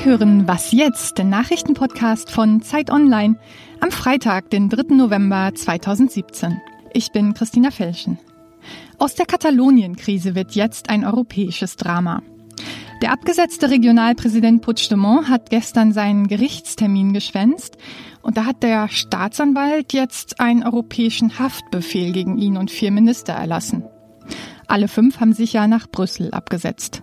Sie hören Was jetzt, den Nachrichtenpodcast von Zeit Online am Freitag, den 3. November 2017. Ich bin Christina Felschen. Aus der Katalonien-Krise wird jetzt ein europäisches Drama. Der abgesetzte Regionalpräsident Puigdemont hat gestern seinen Gerichtstermin geschwänzt und da hat der Staatsanwalt jetzt einen europäischen Haftbefehl gegen ihn und vier Minister erlassen. Alle fünf haben sich ja nach Brüssel abgesetzt.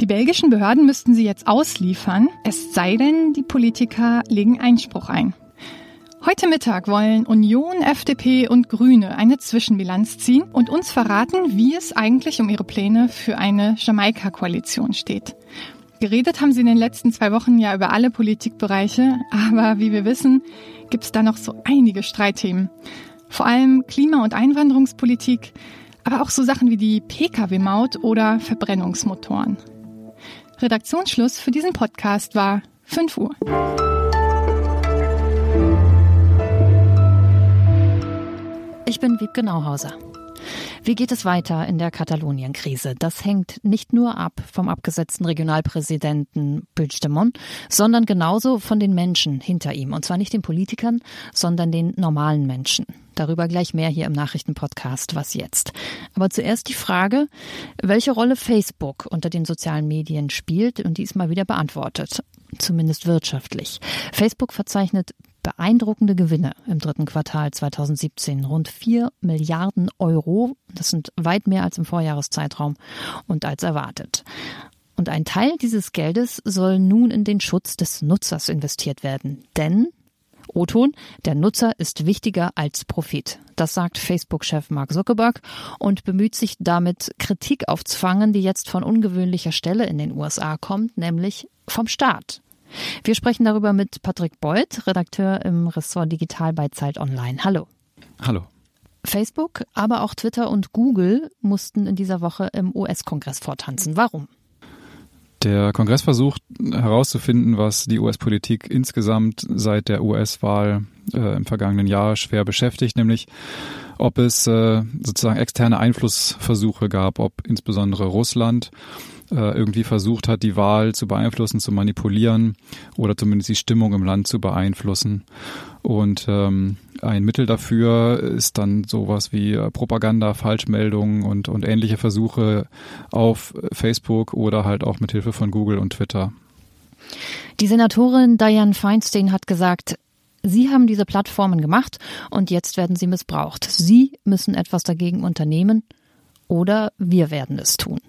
Die belgischen Behörden müssten sie jetzt ausliefern, es sei denn, die Politiker legen Einspruch ein. Heute Mittag wollen Union, FDP und Grüne eine Zwischenbilanz ziehen und uns verraten, wie es eigentlich um ihre Pläne für eine Jamaika-Koalition steht. Geredet haben sie in den letzten zwei Wochen ja über alle Politikbereiche, aber wie wir wissen, gibt es da noch so einige Streitthemen. Vor allem Klima- und Einwanderungspolitik, aber auch so Sachen wie die Pkw-Maut oder Verbrennungsmotoren. Redaktionsschluss für diesen Podcast war 5 Uhr. Ich bin Wiebke Nauhauser. Wie geht es weiter in der Katalonien-Krise? Das hängt nicht nur ab vom abgesetzten Regionalpräsidenten Puigdemont, sondern genauso von den Menschen hinter ihm. Und zwar nicht den Politikern, sondern den normalen Menschen. Darüber gleich mehr hier im Nachrichtenpodcast Was jetzt. Aber zuerst die Frage, welche Rolle Facebook unter den sozialen Medien spielt und die ist mal wieder beantwortet. Zumindest wirtschaftlich. Facebook verzeichnet beeindruckende Gewinne im dritten Quartal 2017. Rund 4 Milliarden Euro. Das sind weit mehr als im Vorjahreszeitraum und als erwartet. Und ein Teil dieses Geldes soll nun in den Schutz des Nutzers investiert werden. Denn, O-Ton, der Nutzer ist wichtiger als Profit. Das sagt Facebook-Chef Mark Zuckerberg und bemüht sich damit, Kritik aufzufangen, die jetzt von ungewöhnlicher Stelle in den USA kommt, nämlich vom Staat. Wir sprechen darüber mit Patrick Beuth, Redakteur im Ressort Digital bei Zeit Online. Hallo. Hallo. Facebook, aber auch Twitter und Google mussten in dieser Woche im US-Kongress vortanzen. Warum? Der Kongress versucht herauszufinden, was die US-Politik insgesamt seit der US-Wahl äh, im vergangenen Jahr schwer beschäftigt, nämlich ob es äh, sozusagen externe Einflussversuche gab, ob insbesondere Russland irgendwie versucht hat, die Wahl zu beeinflussen, zu manipulieren oder zumindest die Stimmung im Land zu beeinflussen. Und ähm, ein Mittel dafür ist dann sowas wie äh, Propaganda, Falschmeldungen und, und ähnliche Versuche auf Facebook oder halt auch mit Hilfe von Google und Twitter. Die Senatorin Diane Feinstein hat gesagt, Sie haben diese Plattformen gemacht und jetzt werden sie missbraucht. Sie müssen etwas dagegen unternehmen oder wir werden es tun.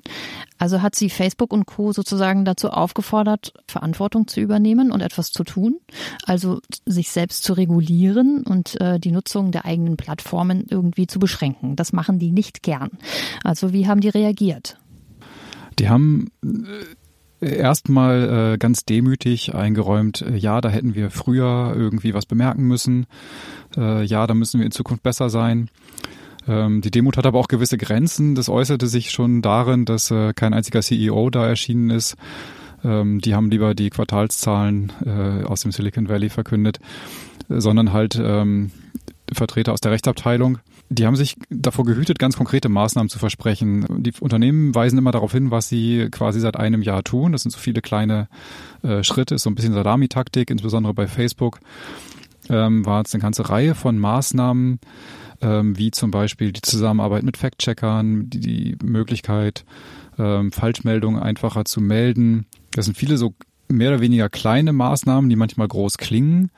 Also hat sie Facebook und Co. sozusagen dazu aufgefordert, Verantwortung zu übernehmen und etwas zu tun, also sich selbst zu regulieren und äh, die Nutzung der eigenen Plattformen irgendwie zu beschränken. Das machen die nicht gern. Also wie haben die reagiert? Die haben äh, erstmal äh, ganz demütig eingeräumt, äh, ja, da hätten wir früher irgendwie was bemerken müssen, äh, ja, da müssen wir in Zukunft besser sein. Ähm, die Demut hat aber auch gewisse Grenzen. Das äußerte sich schon darin, dass äh, kein einziger CEO da erschienen ist. Ähm, die haben lieber die Quartalszahlen äh, aus dem Silicon Valley verkündet, äh, sondern halt ähm, Vertreter aus der Rechtsabteilung. Die haben sich davor gehütet, ganz konkrete Maßnahmen zu versprechen. Die Unternehmen weisen immer darauf hin, was sie quasi seit einem Jahr tun. Das sind so viele kleine äh, Schritte, so ein bisschen Salami-Taktik, insbesondere bei Facebook. Ähm, war es eine ganze Reihe von Maßnahmen, ähm, wie zum Beispiel die Zusammenarbeit mit Fact-Checkern, die, die Möglichkeit, ähm, Falschmeldungen einfacher zu melden. Das sind viele so mehr oder weniger kleine Maßnahmen, die manchmal groß klingen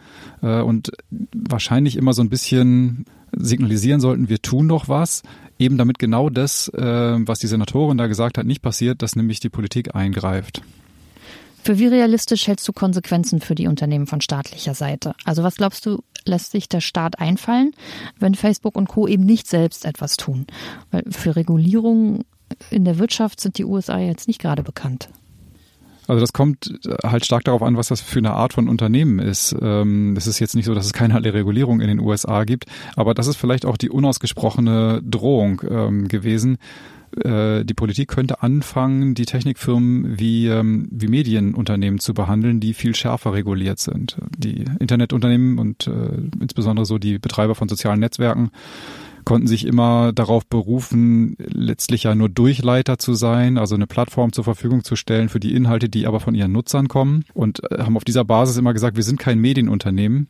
äh, und wahrscheinlich immer so ein bisschen signalisieren sollten, wir tun doch was, eben damit genau das, äh, was die Senatorin da gesagt hat, nicht passiert, dass nämlich die Politik eingreift. Für wie realistisch hältst du Konsequenzen für die Unternehmen von staatlicher Seite? Also was glaubst du, lässt sich der Staat einfallen, wenn Facebook und Co. eben nicht selbst etwas tun? Weil für Regulierung in der Wirtschaft sind die USA jetzt nicht gerade bekannt. Also das kommt halt stark darauf an, was das für eine Art von Unternehmen ist. Ähm, es ist jetzt nicht so, dass es keinerlei Regulierung in den USA gibt, aber das ist vielleicht auch die unausgesprochene Drohung ähm, gewesen, äh, die Politik könnte anfangen, die Technikfirmen wie, ähm, wie Medienunternehmen zu behandeln, die viel schärfer reguliert sind. Die Internetunternehmen und äh, insbesondere so die Betreiber von sozialen Netzwerken konnten sich immer darauf berufen, letztlich ja nur Durchleiter zu sein, also eine Plattform zur Verfügung zu stellen für die Inhalte, die aber von ihren Nutzern kommen und äh, haben auf dieser Basis immer gesagt, wir sind kein Medienunternehmen,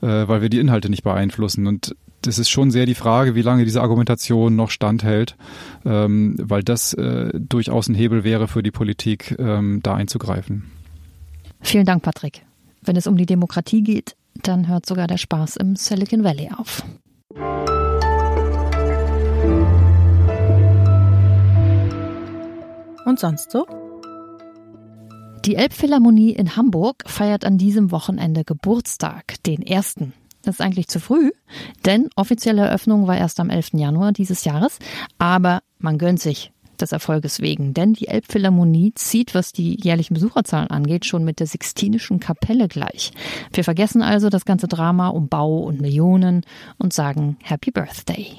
äh, weil wir die Inhalte nicht beeinflussen. Und das ist schon sehr die Frage, wie lange diese Argumentation noch standhält, ähm, weil das äh, durchaus ein Hebel wäre für die Politik, ähm, da einzugreifen. Vielen Dank, Patrick. Wenn es um die Demokratie geht, dann hört sogar der Spaß im Silicon Valley auf. Und sonst so? Die Elbphilharmonie in Hamburg feiert an diesem Wochenende Geburtstag, den ersten. Das ist eigentlich zu früh, denn offizielle Eröffnung war erst am 11. Januar dieses Jahres. Aber man gönnt sich des Erfolges wegen, denn die Elbphilharmonie zieht, was die jährlichen Besucherzahlen angeht, schon mit der Sixtinischen Kapelle gleich. Wir vergessen also das ganze Drama um Bau und Millionen und sagen Happy Birthday.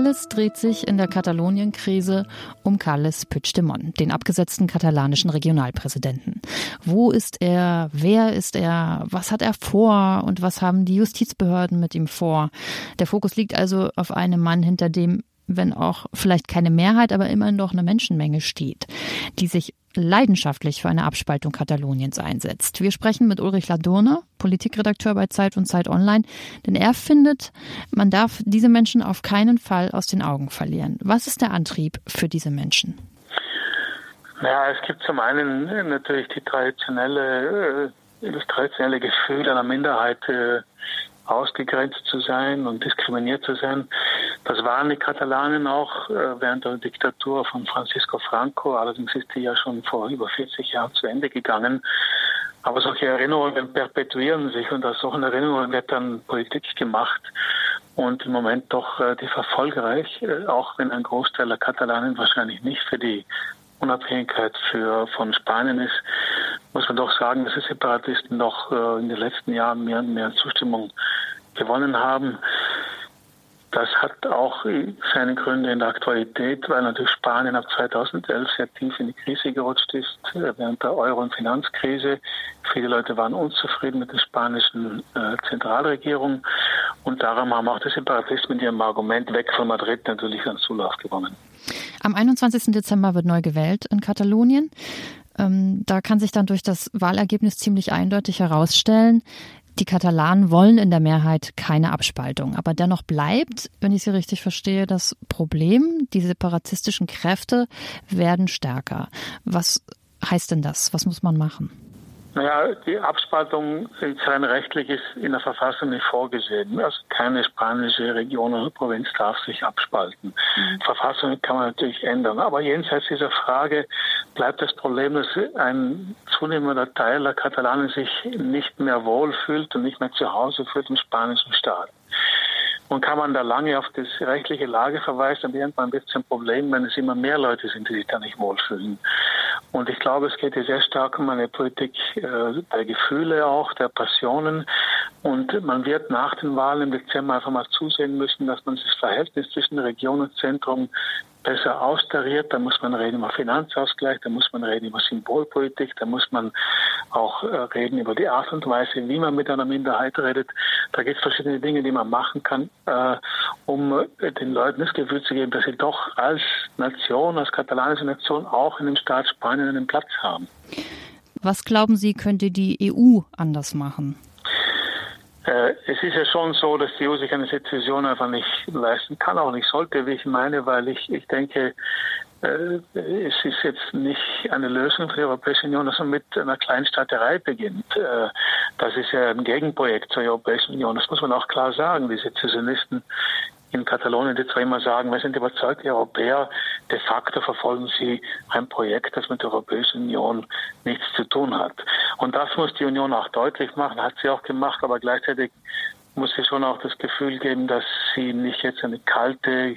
Alles dreht sich in der Katalonien-Krise um Carles Puigdemont, den abgesetzten katalanischen Regionalpräsidenten. Wo ist er? Wer ist er? Was hat er vor? Und was haben die Justizbehörden mit ihm vor? Der Fokus liegt also auf einem Mann, hinter dem wenn auch vielleicht keine Mehrheit, aber immerhin doch eine Menschenmenge steht, die sich leidenschaftlich für eine Abspaltung Kataloniens einsetzt. Wir sprechen mit Ulrich Ladurner, Politikredakteur bei Zeit und Zeit Online, denn er findet, man darf diese Menschen auf keinen Fall aus den Augen verlieren. Was ist der Antrieb für diese Menschen? Ja, es gibt zum einen natürlich die traditionelle, äh, das traditionelle Gefühl einer Minderheit, äh, ausgegrenzt zu sein und diskriminiert zu sein. Das waren die Katalanen auch äh, während der Diktatur von Francisco Franco. Allerdings ist die ja schon vor über 40 Jahren zu Ende gegangen. Aber solche Erinnerungen perpetuieren sich und aus solchen Erinnerungen wird dann Politik gemacht und im Moment doch äh, die verfolgereich, äh, auch wenn ein Großteil der Katalanen wahrscheinlich nicht für die Unabhängigkeit für, von Spanien ist, muss man doch sagen, dass die Separatisten doch in den letzten Jahren mehr und mehr Zustimmung gewonnen haben. Das hat auch seine Gründe in der Aktualität, weil natürlich Spanien ab 2011 sehr tief in die Krise gerutscht ist, äh, während der Euro- und Finanzkrise. Viele Leute waren unzufrieden mit der spanischen äh, Zentralregierung und darum haben auch die Separatisten mit ihrem Argument weg von Madrid natürlich an Zulauf gewonnen. Am 21. Dezember wird neu gewählt in Katalonien. Ähm, da kann sich dann durch das Wahlergebnis ziemlich eindeutig herausstellen, die Katalanen wollen in der Mehrheit keine Abspaltung. Aber dennoch bleibt, wenn ich Sie richtig verstehe, das Problem, die separatistischen Kräfte werden stärker. Was heißt denn das? Was muss man machen? Naja, die Abspaltung rein rechtlich ist in der Verfassung nicht vorgesehen. Also keine spanische Region oder Provinz darf sich abspalten. Mhm. Verfassung kann man natürlich ändern. Aber jenseits dieser Frage bleibt das Problem, dass ein zunehmender Teil der Katalanen sich nicht mehr wohlfühlt und nicht mehr zu Hause fühlt im spanischen Staat. Und kann man da lange auf das rechtliche Lage verweisen, dann irgendwann wird es ein Problem, wenn es immer mehr Leute sind, die sich da nicht wohlfühlen. Und ich glaube, es geht hier sehr stark um eine Politik äh, der Gefühle auch, der Passionen. Und man wird nach den Wahlen im Dezember einfach mal zusehen müssen, dass man das Verhältnis zwischen Region und Zentrum besser austariert. Da muss man reden über Finanzausgleich, da muss man reden über Symbolpolitik, da muss man auch äh, reden über die Art und Weise, wie man mit einer Minderheit redet. Da gibt es verschiedene Dinge, die man machen kann, äh, um den Leuten das Gefühl zu geben, dass sie doch als Nation, als katalanische Nation auch in dem Staat Spanien einen Platz haben. Was glauben Sie, könnte die EU anders machen? Äh, es ist ja schon so, dass die EU sich eine Sezession einfach nicht leisten kann, auch nicht sollte, wie ich meine, weil ich, ich denke, äh, es ist jetzt nicht eine Lösung für die Europäische Union, dass man mit einer Kleinstaaterei beginnt. Äh, das ist ja ein Gegenprojekt zur Europäischen Union. Das muss man auch klar sagen. Die Sezessionisten in Katalonien, die zwar immer sagen, wir sind überzeugte Europäer, de facto verfolgen sie ein Projekt, das mit der Europäischen Union nichts zu tun hat. Und das muss die Union auch deutlich machen, hat sie auch gemacht, aber gleichzeitig muss sie schon auch das Gefühl geben, dass sie nicht jetzt eine kalte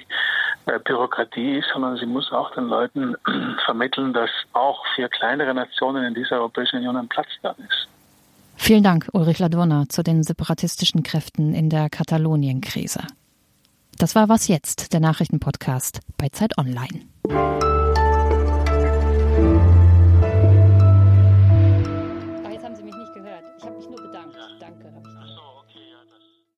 äh, Bürokratie ist, sondern sie muss auch den Leuten vermitteln, dass auch für kleinere Nationen in dieser Europäischen Union ein Platz da ist. Vielen Dank, Ulrich Ladurna, zu den separatistischen Kräften in der Katalonien-Krise. Das war Was jetzt, der Nachrichtenpodcast bei Zeit Online.